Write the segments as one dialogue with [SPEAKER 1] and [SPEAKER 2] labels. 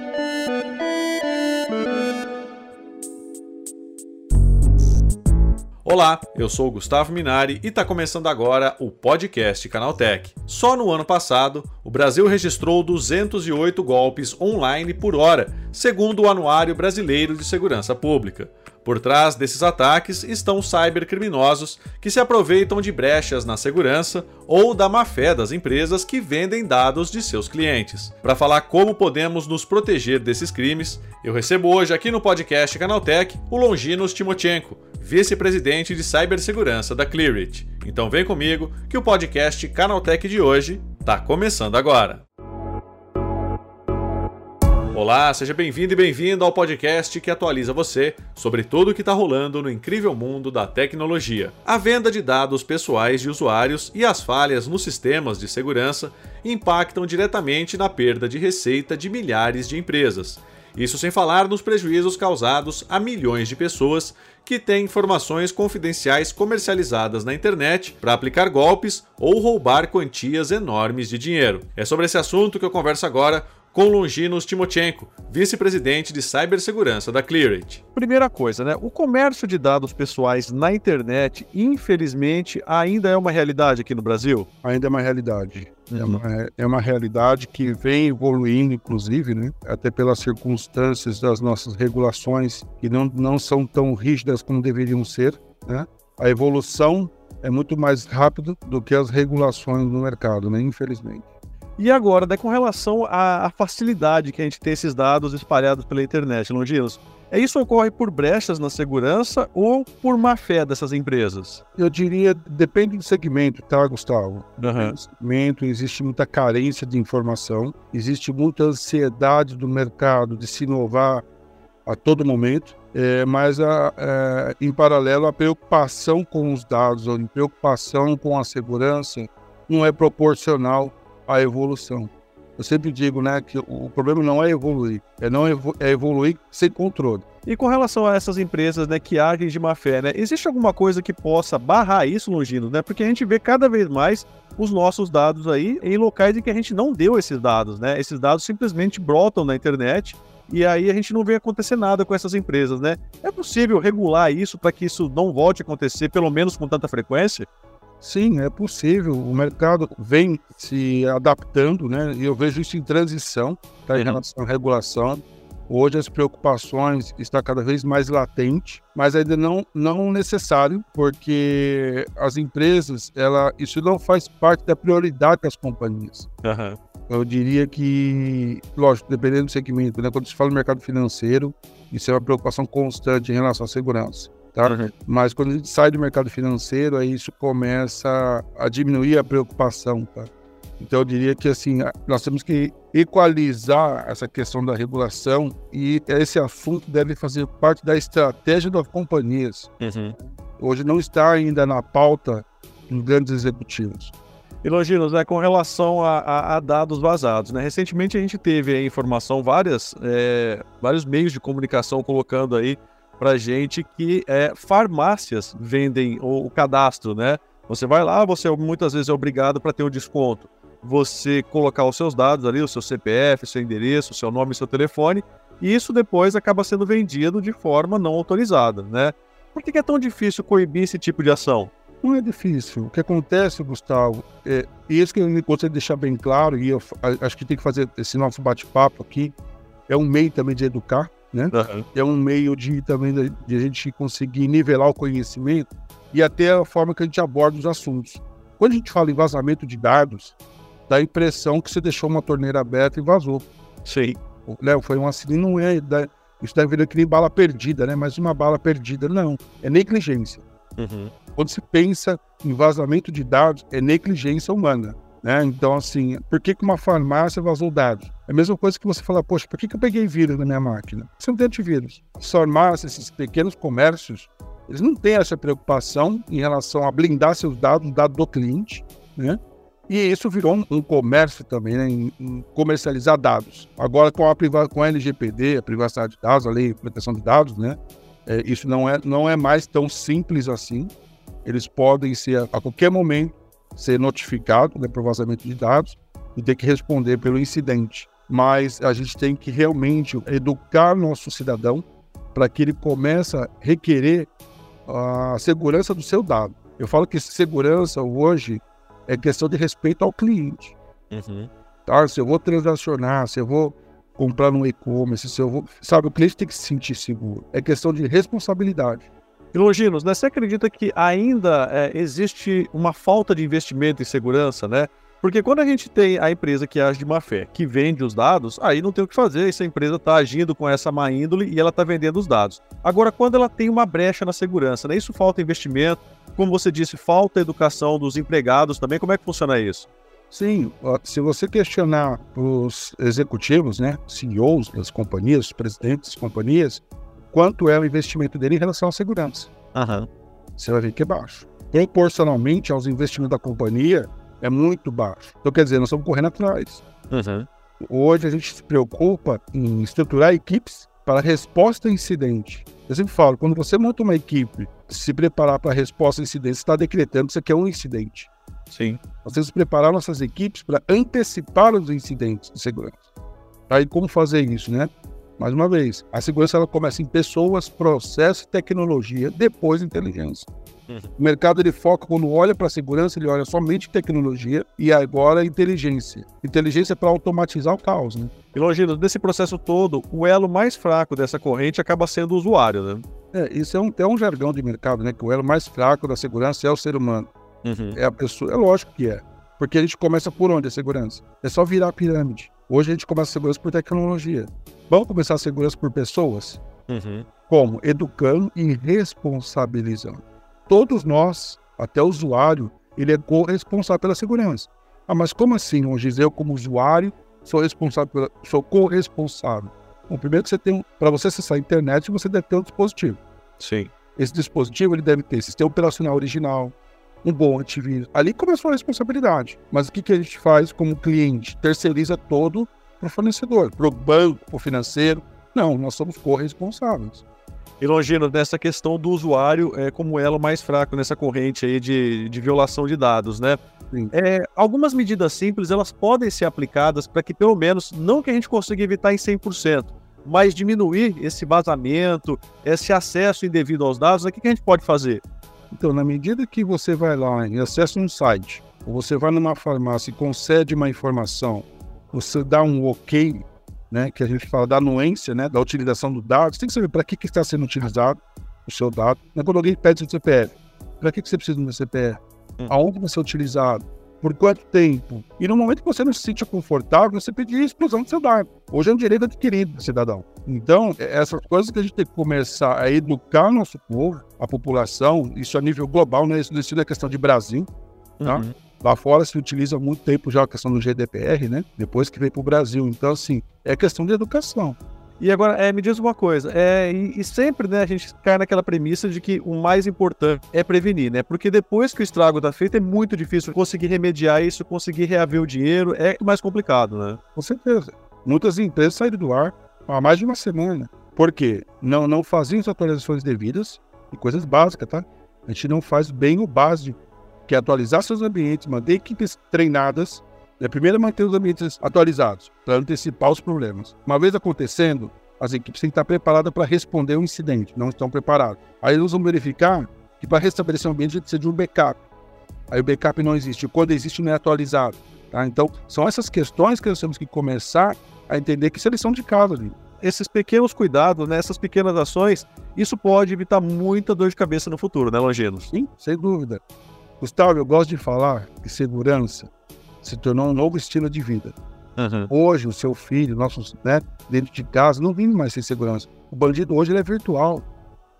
[SPEAKER 1] thank you Olá, eu sou o Gustavo Minari e está começando agora o podcast Canaltech. Só no ano passado, o Brasil registrou 208 golpes online por hora, segundo o Anuário Brasileiro de Segurança Pública. Por trás desses ataques estão cybercriminosos que se aproveitam de brechas na segurança ou da má-fé das empresas que vendem dados de seus clientes. Para falar como podemos nos proteger desses crimes, eu recebo hoje aqui no podcast Canaltech o Longinos Timochenko, vice-presidente de cibersegurança da Clearit. Então vem comigo que o podcast Canaltech de hoje está começando agora. Olá, seja bem-vindo e bem-vindo ao podcast que atualiza você sobre tudo o que está rolando no incrível mundo da tecnologia. A venda de dados pessoais de usuários e as falhas nos sistemas de segurança impactam diretamente na perda de receita de milhares de empresas. Isso sem falar nos prejuízos causados a milhões de pessoas que têm informações confidenciais comercializadas na internet para aplicar golpes ou roubar quantias enormes de dinheiro. É sobre esse assunto que eu converso agora com Longinos Timochenko, vice-presidente de cibersegurança da Clearit.
[SPEAKER 2] Primeira coisa, né? O comércio de dados pessoais na internet, infelizmente, ainda é uma realidade aqui no Brasil?
[SPEAKER 3] Ainda é uma realidade. É uhum. É, uma, é uma realidade que vem evoluindo, inclusive, né? até pelas circunstâncias das nossas regulações, que não, não são tão rígidas como deveriam ser. Né? A evolução é muito mais rápida do que as regulações no mercado, né? infelizmente.
[SPEAKER 2] E agora, né, com relação à, facilidade que a gente tem esses dados espalhados pela internet, Longinos, é isso ocorre por brechas na segurança ou por má fé dessas empresas?
[SPEAKER 3] Eu diria, depende do segmento, tá, Gustavo?
[SPEAKER 2] Uhum.
[SPEAKER 3] No segmento existe muita carência de informação, existe muita ansiedade do mercado de se inovar a todo momento, é, mas a, é, em paralelo a preocupação com os dados, a preocupação com a segurança não é proporcional a evolução. Eu sempre digo, né, que o problema não é evoluir, é não evo é evoluir sem controle.
[SPEAKER 2] E com relação a essas empresas, né, que agem de má fé, né, existe alguma coisa que possa barrar isso, Longino, né? Porque a gente vê cada vez mais os nossos dados aí em locais em que a gente não deu esses dados, né? Esses dados simplesmente brotam na internet e aí a gente não vê acontecer nada com essas empresas, né? É possível regular isso para que isso não volte a acontecer, pelo menos com tanta frequência?
[SPEAKER 3] Sim, é possível. O mercado vem se adaptando, né? E eu vejo isso em transição tá? em uhum. relação à regulação. Hoje as preocupações estão cada vez mais latente, mas ainda não, não necessário, porque as empresas, ela, isso não faz parte da prioridade das companhias.
[SPEAKER 2] Uhum.
[SPEAKER 3] Eu diria que, lógico, dependendo do segmento, né? quando se fala no mercado financeiro, isso é uma preocupação constante em relação à segurança tá? Uhum. Mas quando a gente sai do mercado financeiro, aí isso começa a diminuir a preocupação, tá? Então eu diria que assim, nós temos que equalizar essa questão da regulação e esse assunto deve fazer parte da estratégia das companhias.
[SPEAKER 2] Uhum.
[SPEAKER 3] Hoje não está ainda na pauta dos grandes executivos.
[SPEAKER 2] E Longinos, né, com relação a, a, a, dados vazados, né, recentemente a gente teve a informação, várias, é, vários meios de comunicação colocando aí para gente que é, farmácias vendem o, o, cadastro, né? Você vai lá, você muitas vezes é obrigado para ter um desconto. Você colocar os seus dados ali, o seu CPF, seu endereço, seu nome seu telefone, e isso depois acaba sendo vendido de forma não autorizada, né? Por que é tão difícil coibir esse tipo de ação?
[SPEAKER 3] Não é difícil. O que acontece, Gustavo, é, e isso que eu gostaria de deixar bem claro, e eu acho que tem que fazer esse nosso bate-papo aqui, é um meio também de educar, né? Uhum. É um meio de também de a gente conseguir nivelar o conhecimento e até a forma que a gente aborda os assuntos. Quando a gente fala em vazamento de dados, dá a impressão que você deixou uma torneira aberta e vazou.
[SPEAKER 2] Sim.
[SPEAKER 3] Léo, foi um acidente, não é. Isso deve vir que nem bala perdida, né? Mas uma bala perdida, não. É negligência.
[SPEAKER 2] Uhum.
[SPEAKER 3] Quando se pensa em vazamento de dados, é negligência humana. Né? Então, assim, por que, que uma farmácia vazou dados? É a mesma coisa que você falar, poxa, por que, que eu peguei vírus na minha máquina? Você não tem antivírus. As farmácias, esses pequenos comércios, eles não têm essa preocupação em relação a blindar seus dados, dados do cliente, né? E isso virou um, um comércio também, né? Em, em, comercializar dados. Agora, com a, com a LGPD, a privacidade de dados, a lei de proteção de dados, né? É, isso não é, não é mais tão simples assim. Eles podem ser, a qualquer momento, ser notificado né, por vazamento de dados e ter que responder pelo incidente. mas a gente tem que realmente educar nosso cidadão para que ele comece a requerer a segurança do seu dado. Eu falo que segurança hoje é questão de respeito ao cliente. Uhum. Tá? Se eu vou transacionar, se eu vou comprar no e-commerce, se eu vou. Sabe, o cliente tem que se sentir seguro. É questão de responsabilidade.
[SPEAKER 1] E Longinos, né, você acredita que ainda é, existe uma falta de investimento em segurança, né? Porque quando a gente tem a empresa que age de má fé, que vende os dados, aí não tem o que fazer, essa empresa está agindo com essa má índole e ela está vendendo os dados. Agora, quando ela tem uma brecha na segurança, né, isso falta investimento, como você disse, falta educação dos empregados também, como é que funciona isso?
[SPEAKER 3] Sim, se você questionar os executivos, né, CEOs das companhias, presidentes das companhias, quanto é o investimento dele em relação à segurança. Uhum. Você vai ver que é baixo. Proporcionalmente aos investimentos da companhia, é muito baixo. Então, quer dizer, nós estamos correndo atrás. Uhum. Hoje a gente se preocupa em estruturar equipes para resposta a incidente. Eu sempre falo, quando você monta uma equipe, se preparar para a resposta a incidente, você está decretando que isso aqui é um incidente.
[SPEAKER 1] Sim.
[SPEAKER 3] Nós temos que preparar nossas equipes para antecipar os incidentes de segurança. Aí como fazer isso, né? Mais uma vez, a segurança ela começa em pessoas, processo, tecnologia, depois inteligência. Uhum. O mercado ele foca quando olha para a segurança, ele olha somente tecnologia e agora inteligência. Inteligência para automatizar o caos, né?
[SPEAKER 1] E Longino, nesse processo todo, o elo mais fraco dessa corrente acaba sendo o usuário, né?
[SPEAKER 3] É, isso é um, é um jargão de mercado, né? Que o elo mais fraco da segurança é o ser humano. Uhum. É a pessoa, é lógico que é. Porque a gente começa por onde a segurança? É só virar a pirâmide. Hoje a gente começa a segurança por tecnologia. Vamos começar a segurança por pessoas? Uhum. Como? Educando e responsabilizando. Todos nós, até o usuário, ele é corresponsável pela segurança. Ah, mas como assim, Hoje eu como usuário sou responsável, pela, sou corresponsável? Bom, primeiro que você tem, para você acessar a internet, você deve ter um dispositivo.
[SPEAKER 1] Sim.
[SPEAKER 3] Esse dispositivo ele deve ter sistema operacional original, um bom antivírus. Ali começou a responsabilidade. Mas o que, que a gente faz como cliente? Terceiriza todo para o fornecedor, para o banco, para o financeiro. Não, nós somos corresponsáveis.
[SPEAKER 1] E Longino, nessa questão do usuário é, como elo mais fraco nessa corrente aí de, de violação de dados, né? É, algumas medidas simples elas podem ser aplicadas para que pelo menos, não que a gente consiga evitar em 100%, mas diminuir esse vazamento, esse acesso indevido aos dados, o que, que a gente pode fazer?
[SPEAKER 3] Então, na medida que você vai lá e acessa um site, ou você vai numa farmácia e concede uma informação você dá um ok, né, que a gente fala da anuência, né, da utilização do dado, você tem que saber para que, que está sendo utilizado o seu dado. Quando alguém pede seu CPF, para que, que você precisa do meu CPF? Hum. Aonde vai ser utilizado? Por quanto tempo? E no momento que você não se sente confortável, você pedir a explosão do seu dado. Hoje é um direito adquirido do cidadão. Então, é, essas coisas que a gente tem que começar a educar nosso povo, a população, isso a nível global, né? Isso não é questão de Brasil, tá? Uhum. Lá fora se utiliza há muito tempo já a questão do GDPR, né? Depois que veio para o Brasil. Então, assim, é questão de educação.
[SPEAKER 1] E agora, é, me diz uma coisa, é, e, e, sempre né, a gente cai naquela premissa de que o mais importante é prevenir, né? Porque depois que o estrago está feito, é muito difícil conseguir remediar isso, conseguir reaver o dinheiro, é mais complicado, né?
[SPEAKER 3] Com certeza. Muitas empresas saíram do ar há mais de uma semana. Por quê? Não, não faziam as atualizações devidas e coisas básicas, tá? A gente não faz bem o básico que é atualizar seus ambientes, manter equipes treinadas. É primeiro manter os ambientes atualizados, para antecipar os problemas. Uma vez acontecendo, as equipes têm que estar preparadas para responder o um incidente, não estão preparadas. Aí eles vão verificar que para restabelecer o ambiente a gente precisa de um backup. Aí o backup não existe, quando existe não é atualizado. Tá? Então, são essas questões que nós temos que começar a entender que isso lição de casa ali.
[SPEAKER 1] Esses pequenos cuidados, né, essas pequenas ações, isso pode evitar muita dor de cabeça no futuro, né, Longinos?
[SPEAKER 3] Sim, sem dúvida. Gustavo, eu gosto de falar que segurança se tornou um novo estilo de vida. Uhum. Hoje, o seu filho, nossos, né, dentro de casa, não vive mais sem segurança. O bandido hoje ele é virtual.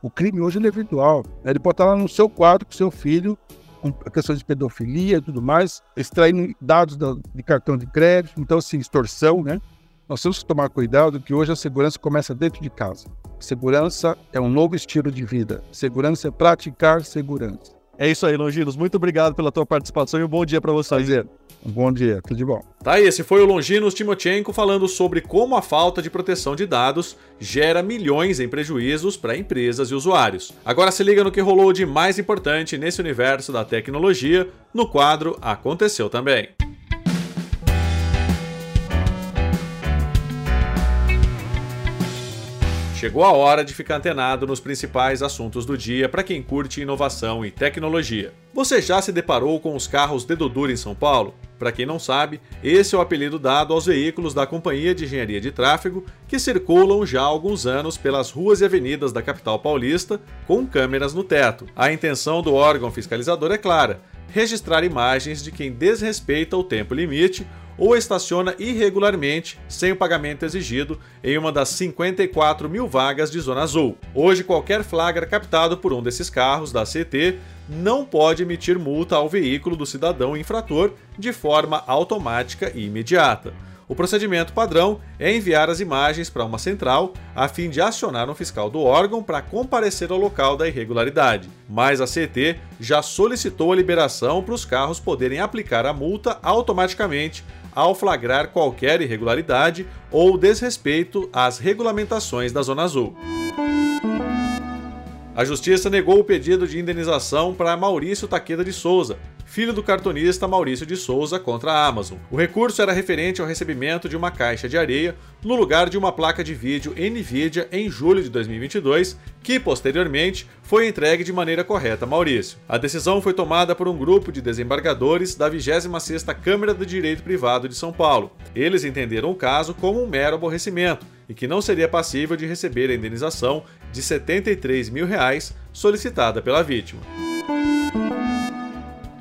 [SPEAKER 3] O crime hoje ele é virtual. Ele pode estar lá no seu quarto com seu filho, com questões de pedofilia e tudo mais, extraindo dados de cartão de crédito, então, assim, extorsão, né? Nós temos que tomar cuidado que hoje a segurança começa dentro de casa. Segurança é um novo estilo de vida. Segurança é praticar segurança.
[SPEAKER 1] É isso aí, Longinos. Muito obrigado pela tua participação e um bom dia para você.
[SPEAKER 3] Prazer. Um bom dia, tudo de bom.
[SPEAKER 4] Tá aí, esse foi o Longinos Timochenko falando sobre como a falta de proteção de dados gera milhões em prejuízos para empresas e usuários. Agora se liga no que rolou de mais importante nesse universo da tecnologia no quadro Aconteceu Também.
[SPEAKER 1] Chegou a hora de ficar antenado nos principais assuntos do dia para quem curte inovação e tecnologia. Você já se deparou com os carros Duro em São Paulo? Para quem não sabe, esse é o apelido dado aos veículos da Companhia de Engenharia de Tráfego que circulam já há alguns anos pelas ruas e avenidas da capital paulista com câmeras no teto. A intenção do órgão fiscalizador é clara: registrar imagens de quem desrespeita o tempo limite ou estaciona irregularmente, sem o pagamento exigido, em uma das 54 mil vagas de Zona Azul. Hoje, qualquer flagra captado por um desses carros da CT não pode emitir multa ao veículo do cidadão infrator de forma automática e imediata. O procedimento padrão é enviar as imagens para uma central a fim de acionar um fiscal do órgão para comparecer ao local da irregularidade. Mas a CT já solicitou a liberação para os carros poderem aplicar a multa automaticamente ao flagrar qualquer irregularidade ou desrespeito às regulamentações da Zona Azul. A Justiça negou o pedido de indenização para Maurício Taqueda de Souza, filho do cartunista Maurício de Souza, contra a Amazon. O recurso era referente ao recebimento de uma caixa de areia no lugar de uma placa de vídeo NVIDIA em julho de 2022, que posteriormente foi entregue de maneira correta a Maurício. A decisão foi tomada por um grupo de desembargadores da 26ª Câmara do Direito Privado de São Paulo. Eles entenderam o caso como um mero aborrecimento e que não seria passível de receber a indenização de 73 mil reais solicitada pela vítima.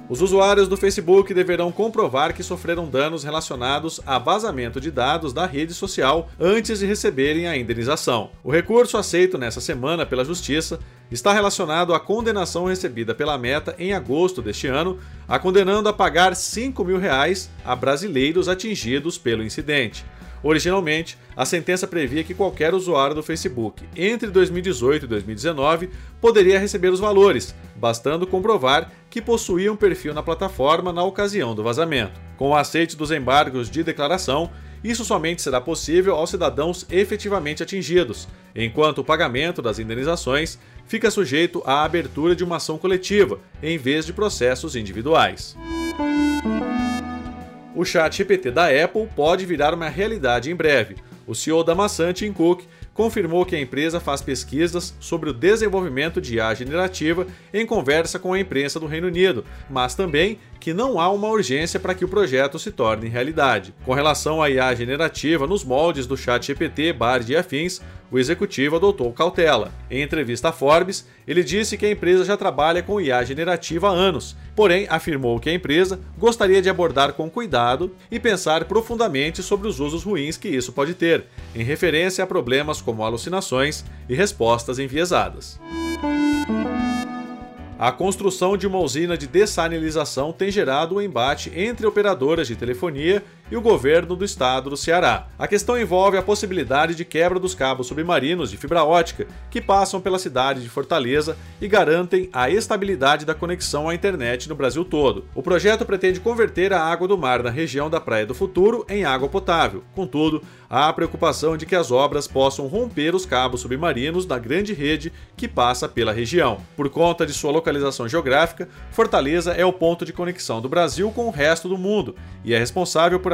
[SPEAKER 1] Os usuários do Facebook deverão comprovar que sofreram danos relacionados a vazamento de dados da rede social antes de receberem a indenização. O recurso aceito nessa semana pela Justiça está relacionado à condenação recebida pela Meta em agosto deste ano, a condenando a pagar 5 mil reais a brasileiros atingidos pelo incidente. Originalmente, a sentença previa que qualquer usuário do Facebook entre 2018 e 2019 poderia receber os valores, bastando comprovar que possuía um perfil na plataforma na ocasião do vazamento. Com o aceite dos embargos de declaração, isso somente será possível aos cidadãos efetivamente atingidos, enquanto o pagamento das indenizações fica sujeito à abertura de uma ação coletiva, em vez de processos individuais o chat GPT da Apple pode virar uma realidade em breve. O CEO da maçã, Tim Cook, confirmou que a empresa faz pesquisas sobre o desenvolvimento de IA generativa em conversa com a imprensa do Reino Unido, mas também que não há uma urgência para que o projeto se torne realidade. Com relação à IA generativa nos moldes do chat GPT, Bard e afins, o executivo adotou cautela. Em entrevista à Forbes, ele disse que a empresa já trabalha com IA generativa há anos, porém afirmou que a empresa gostaria de abordar com cuidado e pensar profundamente sobre os usos ruins que isso pode ter, em referência a problemas como alucinações e respostas enviesadas. A construção de uma usina de dessalinização tem gerado um embate entre operadoras de telefonia e o governo do estado do Ceará. A questão envolve a possibilidade de quebra dos cabos submarinos de fibra ótica que passam pela cidade de Fortaleza e garantem a estabilidade da conexão à internet no Brasil todo. O projeto pretende converter a água do mar na região da Praia do Futuro em água potável. Contudo, há a preocupação de que as obras possam romper os cabos submarinos da grande rede que passa pela região. Por conta de sua localização geográfica, Fortaleza é o ponto de conexão do Brasil com o resto do mundo e é responsável por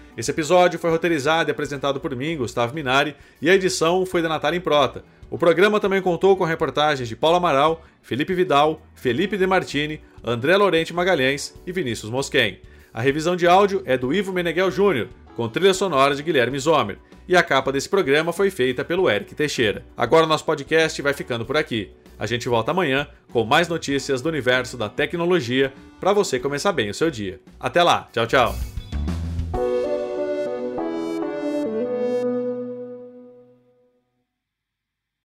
[SPEAKER 1] Esse episódio foi roteirizado e apresentado por mim, Gustavo Minari, e a edição foi da Natália Improta. O programa também contou com reportagens de Paulo Amaral, Felipe Vidal, Felipe De Martini, André Lorente Magalhães e Vinícius Mosquen. A revisão de áudio é do Ivo Meneghel Júnior, com trilha sonora de Guilherme Zomer. E a capa desse programa foi feita pelo Eric Teixeira. Agora nosso podcast vai ficando por aqui. A gente volta amanhã com mais notícias do universo da tecnologia para você começar bem o seu dia. Até lá, tchau, tchau.